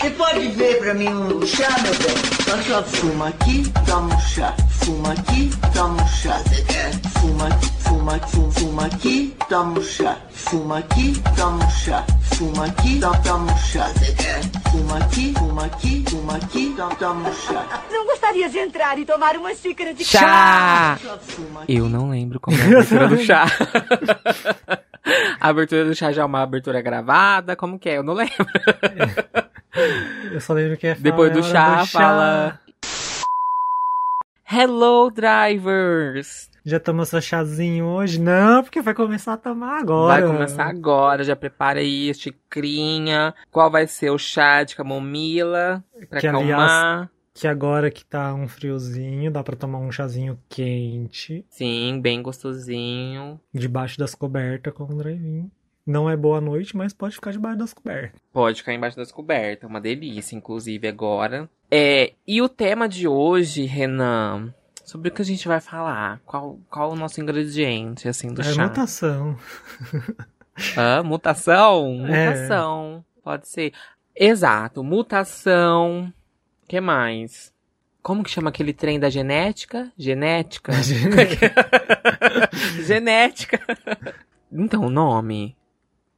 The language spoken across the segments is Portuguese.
Você pode ver pra mim um chá, meu bem? Só só fuma aqui, toma um chá. Fuma aqui, toma um chá. Você quer? Fuma, fuma, fuma, fuma aqui, toma um chá. Fuma aqui, toma um chá. Fuma aqui, toma, toma um chá. Você quer? Fuma aqui, fuma aqui, fuma aqui, toma, toma um chá. Não gostaria de entrar e tomar uma xícara de Chá! Aqui. Eu não lembro como é a do chá. a abertura do chá já é uma abertura gravada? Como que é? Eu não lembro. Eu só lembro que é Depois do chá, fala. Hello, drivers! Já tomou seu chazinho hoje? Não, porque vai começar a tomar agora. Vai começar agora, já prepara aí xicrinha. Qual vai ser o chá de camomila? Pra Que, aliás, acalmar. Que agora que tá um friozinho, dá pra tomar um chazinho quente, Sim, bem gostosinho. debaixo das cobertas com o drive-in. Não é boa noite, mas pode ficar debaixo das cobertas. Pode ficar embaixo das cobertas, uma delícia, inclusive, agora. É, e o tema de hoje, Renan, sobre o que a gente vai falar? Qual, qual o nosso ingrediente, assim, do é chá? mutação. Hã? mutação? É. Mutação, pode ser. Exato, mutação. Que mais? Como que chama aquele trem da genética? Genética? genética. Então, o nome.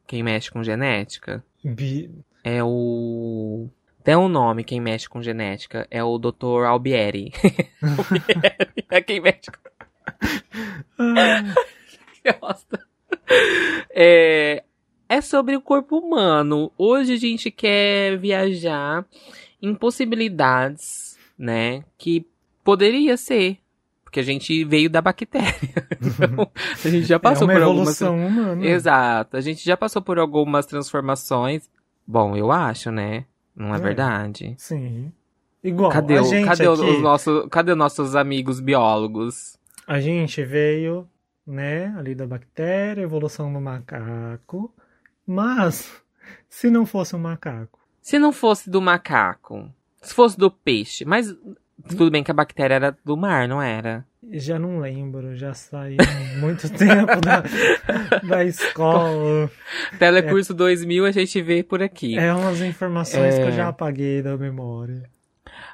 Quem mexe com genética? Bi- É o. Tem um nome quem mexe com genética. É o Dr. Albieri. Albieri é quem mexe com. Que bosta. É, é sobre o corpo humano. Hoje a gente quer viajar em possibilidades, né? Que poderia ser. Porque a gente veio da bactéria. Então, a gente já é passou uma por algumas. humana. Exato. A gente já passou por algumas transformações. Bom, eu acho, né? Não é, É. verdade? Sim. Igual, Cadê, a o- gente cadê aqui, os nossos, cadê os nossos amigos biólogos? a gente veio, né, ali da bactéria, evolução do macaco, mas se não fosse um macaco, Se não fosse do macaco, se fosse do peixe, mas tudo bem que a bactéria era do mar, não era? já não lembro, já saí muito tempo da, da escola. Telecurso 2000 a gente vê por aqui. É umas informações que eu É. já apaguei da memória.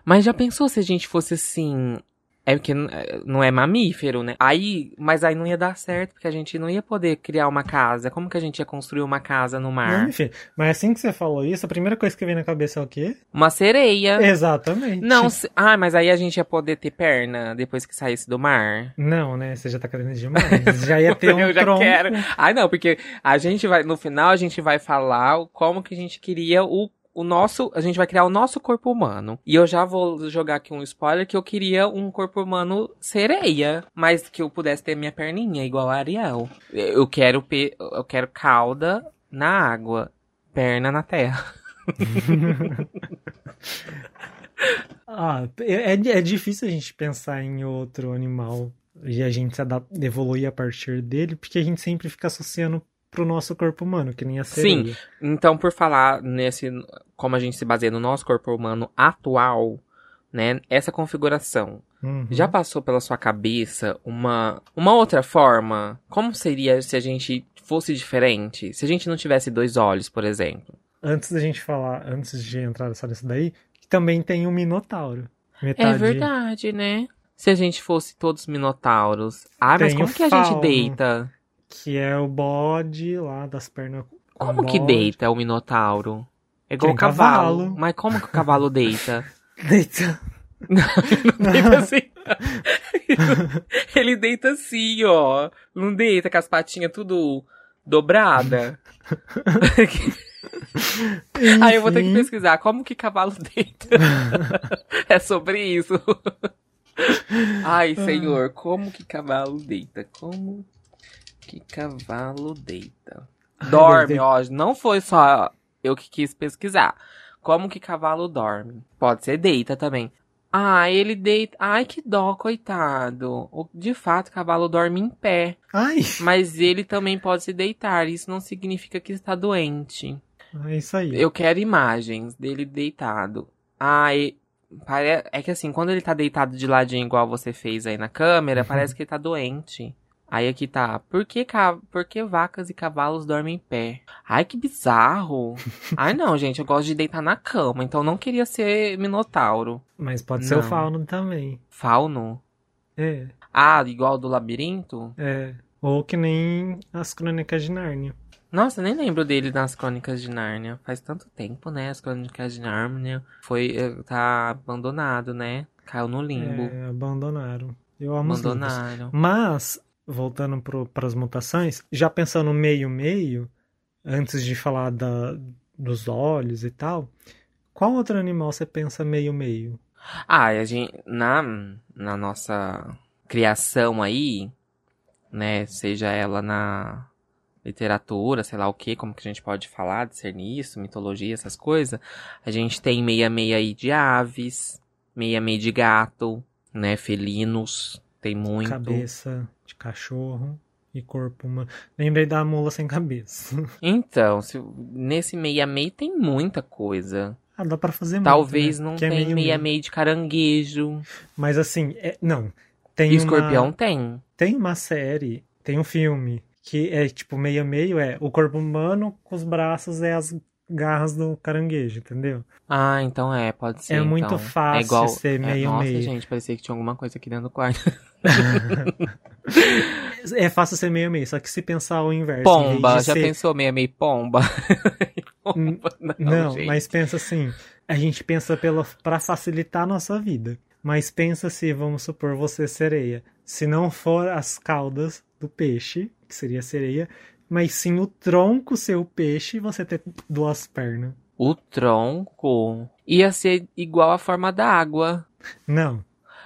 Mas já pensou se a gente fosse assim? É porque é, não é mamífero, né? Aí, mas aí não ia dar certo, porque a gente não ia poder criar uma casa. Como que a gente ia construir uma casa no Não, mar? enfim, mas assim que você falou isso, a primeira coisa que vem na cabeça é o quê? Uma sereia. Exatamente. Não, se- ah, mas aí a gente ia poder ter perna depois que saísse do mar. Não, né? Você já tá querendo demais. Já ia ter um Eu já tronco. quero. Ai, não, porque a gente vai, no final, a gente vai falar como que a gente queria o, o nosso. A gente vai criar o nosso corpo humano. E eu já vou jogar aqui um spoiler que eu queria um corpo humano sereia. Mas que eu pudesse ter minha perninha, igual a Ariel. Eu quero, pe, eu quero cauda na água, perna na terra. Ah, é, é difícil a gente pensar em outro animal e a gente evoluir a partir dele, porque a gente sempre fica associando pro nosso corpo humano, que nem a sereia. Então, por falar nesse. Como a gente se baseia no nosso corpo humano atual, né? Essa configuração. Uhum. Já passou pela sua cabeça uma, uma outra forma? Como seria se a gente fosse diferente? Se a gente não tivesse dois olhos, por exemplo? Antes da gente falar, antes de entrar só nisso daí, que também tem um minotauro. Metade... É verdade, né? Se a gente fosse todos minotauros. Ah, mas Tem como que a gente deita? Que é o bode lá das pernas. com Como que bode. deita o minotauro? É igual nem o cavalo. cavalo. Mas como que o cavalo deita? Deita. Não deita assim. Ele deita assim, ó. Não deita com as patinhas tudo dobrada. Aí eu vou ter que pesquisar como que cavalo deita. é sobre isso. Ai, senhor, como que cavalo deita? Como que cavalo deita? Dorme, ó. Não foi só eu que quis pesquisar. Como que cavalo dorme? Pode ser deita também. Ah, ele deita. Ai, que dó, coitado. De fato, o cavalo dorme em pé. Ai, Mas ele também pode se deitar. Isso não significa que está doente. é isso aí. Eu quero imagens dele deitado. Ai, pare... é que assim, quando ele tá deitado de ladinho igual você fez aí na câmera, Uhum. parece que ele tá doente. Aí aqui tá, por que, por que vacas e cavalos dormem em pé? Ai, que bizarro. Ai, não, gente, eu gosto de deitar na cama, então não queria ser minotauro. Mas pode ser o Não. fauno também. Fauno? É, Ah, igual do labirinto? é. Ou que nem as crônicas de Nárnia. Nossa, nem lembro dele nas Crônicas de Nárnia. Faz tanto tempo, né? As Crônicas de Nárnia foi eh, tá abandonado, né? Caiu no limbo. É, abandonaram. Eu amo. Abandonaram. Mas, voltando para as mutações, já pensando meio-meio, antes de falar da, dos olhos e tal, qual outro animal você pensa meio-meio? Ah, a gente, na, na nossa criação aí, né, seja ela na literatura, sei lá o que, como que a gente pode falar, discernir isso, mitologia, essas coisas, a gente tem meia-meia aí de aves, meia-meia de gato, né, felinos, tem muito. Cabeça de cachorro e corpo humano. Lembrei da mula sem cabeça. Então, se, nesse meia-meia tem muita coisa. ah, dá pra fazer muito, Talvez né? não é tem meio-meio. meia-meia de caranguejo. Mas assim, é- não. Tem E uma, escorpião tem. Tem uma série, tem um filme, que é tipo meio-meio, é o corpo humano com os braços é as garras do caranguejo, entendeu? Ah, então é, pode ser. É muito então. fácil é igual... ser é, meio-meio. Nossa, gente, parecia que tinha alguma coisa aqui dentro do quarto. É fácil ser meio-meio, só que se pensar o inverso. Pomba, já ser- pensou meio-meio pomba? N- Pomba, não, Não, mas pensa assim, a gente pensa pela para facilitar a nossa vida. Mas pensa se, vamos supor, você é sereia. Se não for as caudas do peixe, que seria sereia, mas sim o tronco ser o peixe e você ter duas pernas. O tronco ia ser igual a forma da água. Não.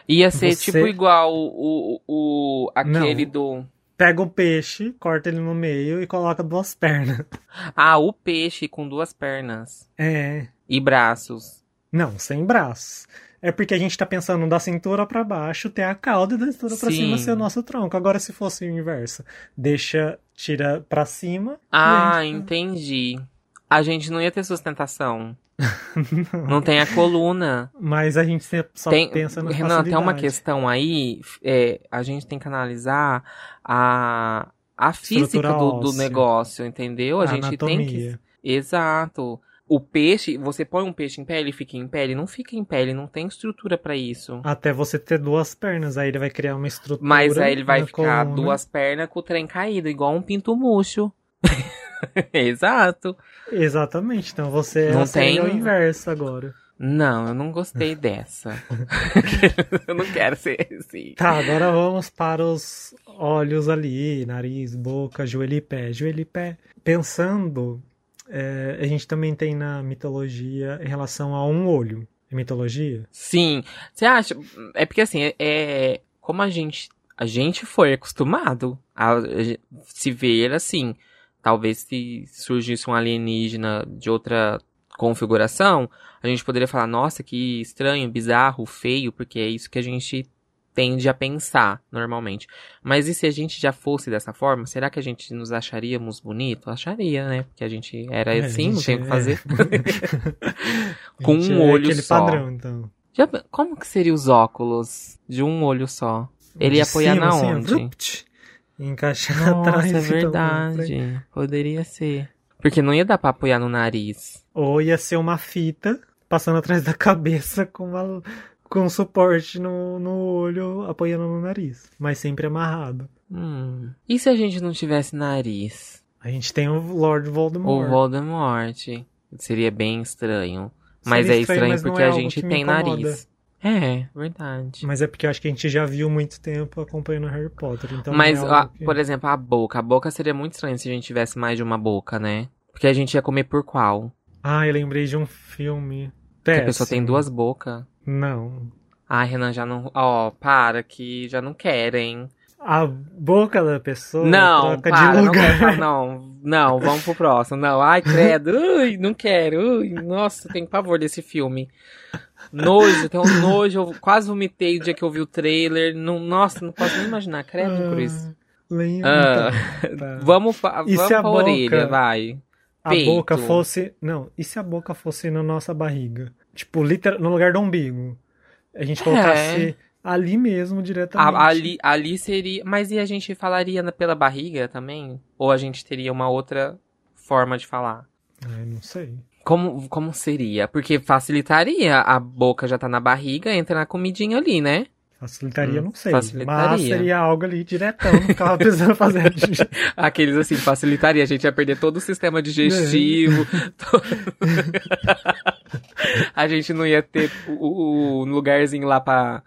Ia ser Você- tipo igual o, o, o- aquele do... Pega o peixe, corta ele no meio e coloca duas pernas. Ah, o peixe com duas pernas É. e braços. Não, sem braços. É porque a gente tá pensando da cintura pra baixo ter a cauda e da cintura Sim. cima ser o nosso tronco. Agora, se fosse o inverso, deixa, tira pra cima. Ah, a gente- entendi. A gente não ia ter sustentação. Não tem a coluna. Mas a gente só tem, pensa na Renan, tem uma facilidade. questão aí, é, a gente tem que analisar a, a física do, do negócio, entendeu? A, A gente tem que. anatomia. Exato. O peixe, você põe um peixe em pé, ele fica em pé, ele não fica em pé, ele não tem estrutura pra isso. Até você ter duas pernas, aí ele vai criar uma estrutura. Mas aí ele vai ficar coluna. duas pernas com o trem caído, igual um pinto murcho. Exato. Exatamente, então você Não é tem- o inverso agora. Não, eu não gostei dessa. eu não quero ser assim. Tá, agora vamos para os olhos ali, nariz, boca, joelho e pé. Joelho e pé. Pensando, é, a gente também tem na mitologia em relação a um olho. É mitologia? Sim. Você acha? É porque assim, é, é- como a gente a gente foi acostumado a, a se ver assim. Talvez se surgisse um alienígena de outra configuração, a gente poderia falar, nossa, que estranho, bizarro, feio, porque é isso que a gente tende a pensar normalmente. Mas e se a gente já fosse dessa forma, será que a gente nos acharíamos bonito? Acharia, né? Porque a gente era É, assim, a não gente tem o que fazer. Com gente um é olho aquele só. padrão, então. Já, como que seria os óculos de um olho só? Ele ia De apoiar cima, na assim, onde? encaixar Nossa, atrás. é verdade. Poderia ser. Porque não ia dar pra apoiar no nariz. Ou ia ser uma fita passando atrás da cabeça com uma com suporte no, no olho apoiando no nariz, mas sempre amarrado. Hum. E se a gente não tivesse nariz? A gente tem o Lord Voldemort. Voldemort? Seria bem estranho. Mas Seria é estranho mas não porque é a gente que tem nariz. É, verdade. Mas é porque eu acho que a gente já viu muito tempo acompanhando Harry Potter. Então Mas, não é algo que- por exemplo, a boca. A boca seria muito estranho se a gente tivesse mais de uma boca, né? Porque a gente ia comer por qual? Ah, eu lembrei de um filme. Porque a pessoa tem duas bocas. Não. Ai, Renan, já não. Ó, para que já não querem. A boca da pessoa Não, troca para, de não, lugar. falar, não, não, vamos pro próximo. Não, ai, credo, ui, não quero, ui, nossa, tenho pavor desse filme. Nojo, tenho um nojo, eu quase vomitei o dia que eu vi o trailer. Não, nossa, não posso nem imaginar, credo, Cruz. Ah, lembra, Ah, tá. Vamos, pra, vamos pra boca- orelha, vai. a peito. boca fosse. Não, e se a boca fosse na nossa barriga? Tipo, literal, no lugar do umbigo. A gente colocasse ali mesmo, diretamente. A- ali, ali seria. Mas e a gente falaria pela barriga também? Ou a gente teria uma outra forma de falar? Ai, não sei. Como, como seria? Porque facilitaria. A boca já tá na barriga, entra na comidinha ali, né? Facilitaria, Hum, não sei. Mas facilitaria. seria algo ali diretão, não ficava precisando fazer. Aqueles assim, facilitaria. A gente ia perder todo o sistema digestivo. to- a gente não ia ter o, o lugarzinho lá pra.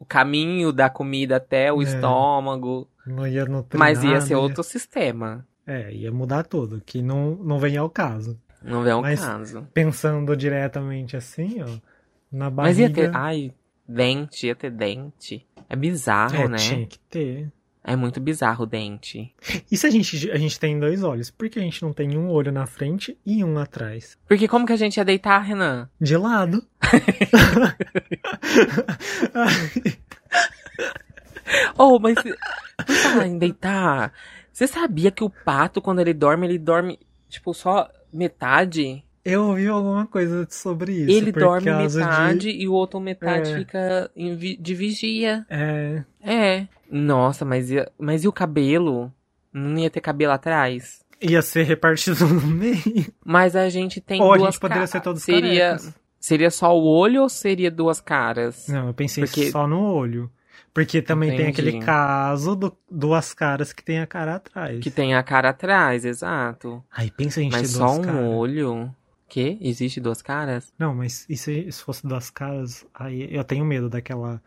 O caminho da comida até o É. estômago. não ia nutrir Mas ia ser outro sistema. É, ia mudar tudo, que não, não vem ao caso. Não é um Mas- caso. Pensando diretamente assim, ó, na Mas barriga... ia ter. Ai, dente, ia ter dente. É bizarro, é, né? tinha que ter. É muito bizarro o dente. E se a gente, a gente tem dois olhos? Por que a gente não tem um olho na frente e um atrás? Porque como que a gente ia deitar, Renan? De lado. Oh, mas. Por falar em deitar. Você sabia que o pato, quando ele dorme, ele dorme, tipo, só metade? Eu ouvi alguma coisa sobre isso. ele dorme metade e o outro metade É. fica em vi- de vigia. De... É, É. Nossa, mas, ia... mas e o cabelo? Não ia ter cabelo atrás? ia ser repartido no meio. Mas a gente tem Ou a duas gente poderia ca- ser todos seria carecas. Seria só o olho ou seria duas caras? Não, eu pensei Porque- só no olho. Porque também tem Entendi. aquele caso do duas caras que tem a cara atrás. Que tem a cara atrás, exato. Aí pensa a gente Mas só um caras. olho. Que? Existe duas caras? Não, mas e se, se fosse duas caras, aí eu tenho medo daquela.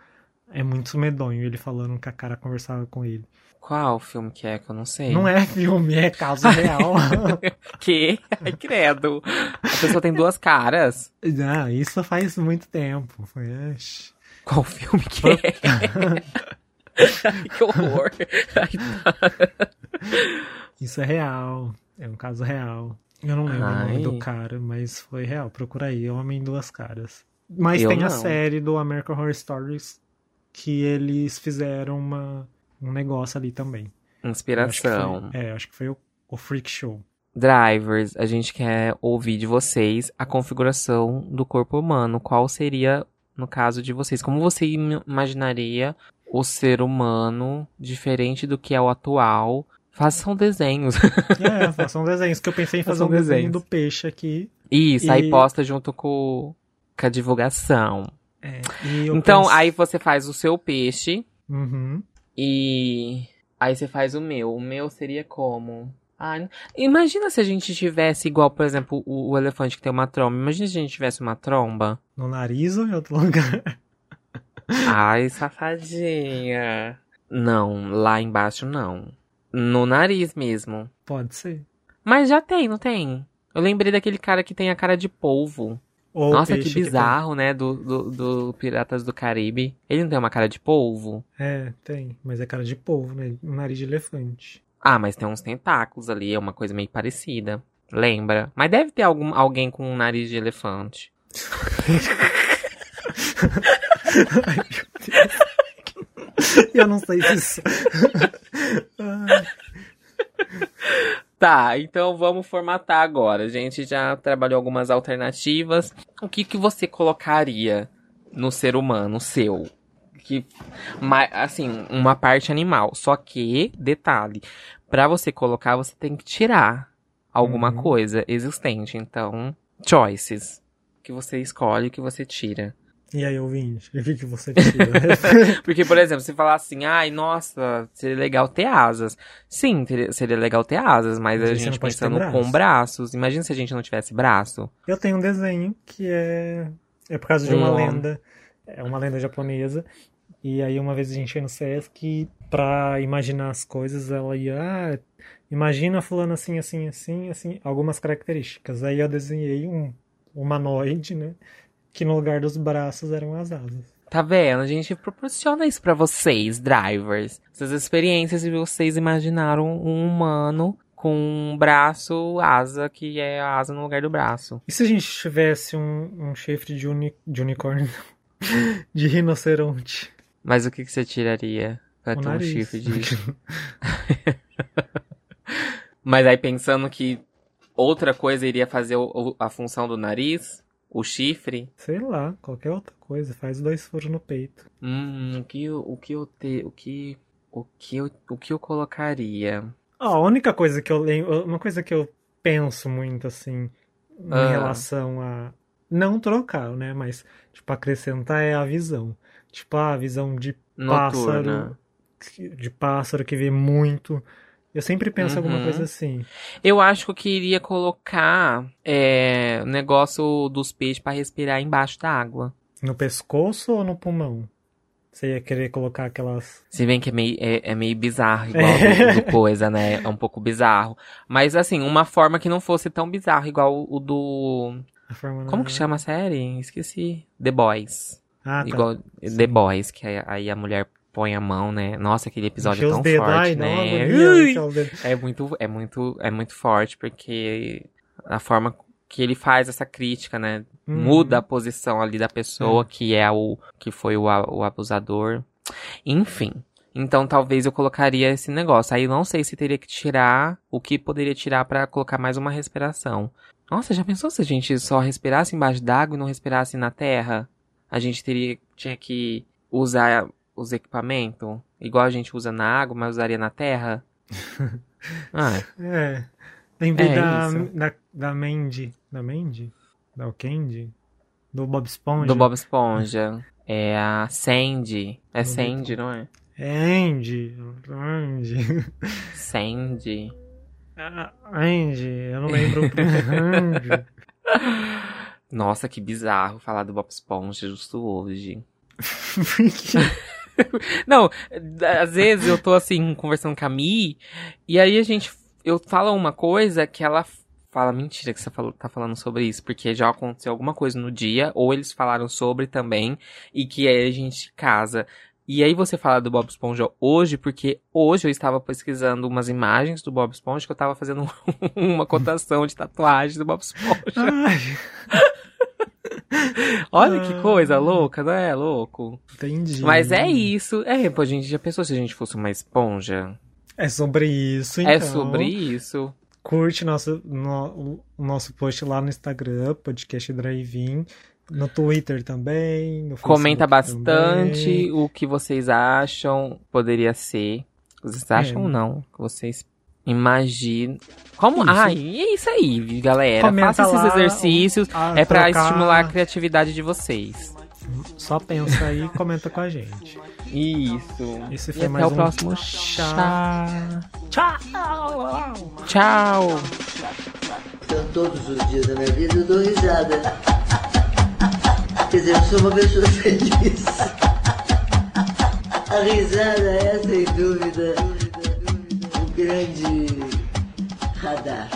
É muito medonho ele falando que a cara conversava com ele. Qual filme que é que eu não sei? Não é filme, é caso real. Que? Ai, credo. A pessoa tem duas caras. ah, isso faz muito tempo. Foi. Qual filme que é? Ai, que horror. Ai, tá. Isso é real. É um caso real. Eu não lembro o nome Ai. do cara, mas foi real. Procura aí, Homem Duas Caras. Mas Eu tem a não. série do American Horror Stories que eles fizeram uma, um negócio ali também. Eu acho Inspiração. foi- é, acho que foi o, o Freak Show. Drivers, a gente quer ouvir de vocês a configuração do corpo humano. Qual seria, no caso de vocês? Como você im- imaginaria o ser humano diferente do que é o atual? Façam desenhos. É, façam desenhos. Que eu pensei em fazer Façam um desenho desenhos. do peixe aqui. Isso, aí E- posta junto com, com a divulgação. É, Então, aí você faz o seu peixe Uhum. e aí você faz o meu. O meu seria como? Ah, imagina se a gente tivesse igual, por exemplo, o, o elefante que tem uma tromba. Imagina se a gente tivesse uma tromba. No nariz ou em outro lugar? Ai, safadinha. Não, lá embaixo não. No nariz mesmo. Pode ser. Mas já tem, não tem? Eu lembrei daquele cara que tem a cara de polvo. Ou Nossa, que tem- bizarro, né? Do, do, do Piratas do Caribe. Ele não tem uma cara de polvo? É, tem. Mas é cara de polvo, né? Um nariz de elefante. Ah, mas tem uns tentáculos ali, é uma coisa meio parecida. Lembra? Mas deve ter algum, alguém com um nariz de elefante. Ai, meu Deus. Eu não sei se isso. Ai, Tá, então vamos formatar agora. A gente já trabalhou algumas alternativas. O que, que você colocaria no ser humano seu? Que, assim, uma parte animal. Só que, detalhe, pra você colocar, você tem que tirar alguma Uhum. coisa existente. Então, choices. Que você escolhe, que você tira. E aí, ouvinte, o que, que você tira? Porque, por exemplo, se falar assim, ai, nossa, seria legal ter asas. Sim, teria- seria legal ter asas, mas Mas a gente pensando braço. com braços. Imagina se a gente não tivesse braço. Eu tenho um desenho que é. É por causa de uma Um- lenda. É uma lenda japonesa. E aí, uma vez a gente ia no Sesc, pra imaginar as coisas, ela ia. Ah, imagina fulano assim, assim, assim, assim, algumas características. Aí eu desenhei um humanoide, né? Que no lugar dos braços eram as asas. Tá vendo? A gente proporciona isso pra vocês, drivers. Essas experiências e vocês imaginaram um humano com um braço, asa, que é a asa no lugar do braço. E se a gente tivesse um, um chifre de, uni, de unicórnio? de rinoceronte? Mas o que, que você tiraria pra O ter um nariz. chifre de. Mas aí pensando que outra coisa iria fazer o- a função do nariz, O chifre? Sei lá, qualquer outra coisa. Faz dois furos no peito. Hum, o que eu, o que eu te, o que o que eu, o que eu colocaria? a única coisa que eu lembro, uma coisa que eu penso muito assim em Ah. relação a não trocar, né, mas tipo acrescentar é a visão. Tipo, a visão de pássaro, Noturna. de pássaro que vê muito. Eu sempre penso alguma Uhum. coisa assim. Eu acho que eu queria colocar é, o negócio dos peixes pra respirar embaixo da água. No pescoço ou no pulmão? Você ia querer colocar aquelas. Se bem que é meio, é, é meio bizarro, igual do, do coisa, né? É um pouco bizarro. Mas assim, uma forma que não fosse tão bizarro, igual o do. Como que chama a série? Esqueci. The Boys. Ah, tá. Igual Sim. The Boys, que aí a mulher põe a mão, né? Nossa, aquele episódio é tão dedos, forte, ai, né? agonia dedos. É muito, é muito, é muito forte, porque a forma que ele faz essa crítica, né? Hum. Muda a posição ali da pessoa, que é o que foi o, o abusador. Enfim. Então talvez eu colocaria esse negócio. Aí eu não sei se teria que tirar o que poderia tirar pra colocar mais uma respiração. Nossa, já pensou se a gente só respirasse embaixo d'água e não respirasse na terra? A gente teria tinha que usar os equipamentos igual a gente usa na água, mas usaria na terra? ah, É. Lembrei É da, isso. da, da Mandy. Da Mandy? Da Candy? Do Bob Esponja. do Bob Esponja. É a Sandy. É vi Sandy, não é? É Andy. Andy. Sandy. Ah, Andy. Eu não lembro. Andy. Nossa, que bizarro falar do Bob Esponja justo hoje. Não, às vezes eu tô assim, conversando com a Mi, e aí a gente. Eu falo uma coisa que ela fala, mentira que você falou- tá falando sobre isso, porque já aconteceu alguma coisa no dia, ou eles falaram sobre também, e que aí a gente casa. E aí você fala do Bob Esponja hoje, porque hoje eu estava pesquisando umas imagens do Bob Esponja que eu tava fazendo uma cotação de tatuagem do Bob Esponja. Ai, Olha que Ah. coisa louca, não é louco? entendi. Mas é isso. É, pô, a gente já pensou se a gente fosse uma esponja? É sobre isso, então. É sobre isso. Curte nosso, no- o nosso post lá no Instagram, podcast Drive-In. No Twitter também. No Comenta bastante também. o que vocês acham poderia ser. Vocês acham É. ou não? Que vocês imaginam. Como? Isso. Ai, é isso aí, galera. Comenta Faça esses exercícios. ah, é pra trocar- estimular a criatividade de vocês. Só pensa aí e comenta com a gente. Isso. Esse E foi até mais o um próximo chá. chá. Tchau. Então todos os dias da minha vida eu dou risada. Quer dizer, eu sou uma pessoa feliz. A risada é, sem dúvida, grande radar.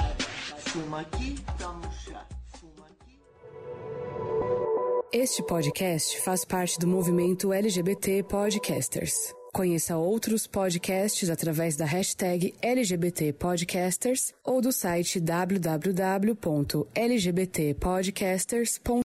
Fuma aqui, toma um chá. Fuma aqui. Este podcast faz parte do movimento LGBT Podcasters. Conheça outros podcasts através da hashtag LGBT Podcasters ou do site www.lgbtpodcasters.com.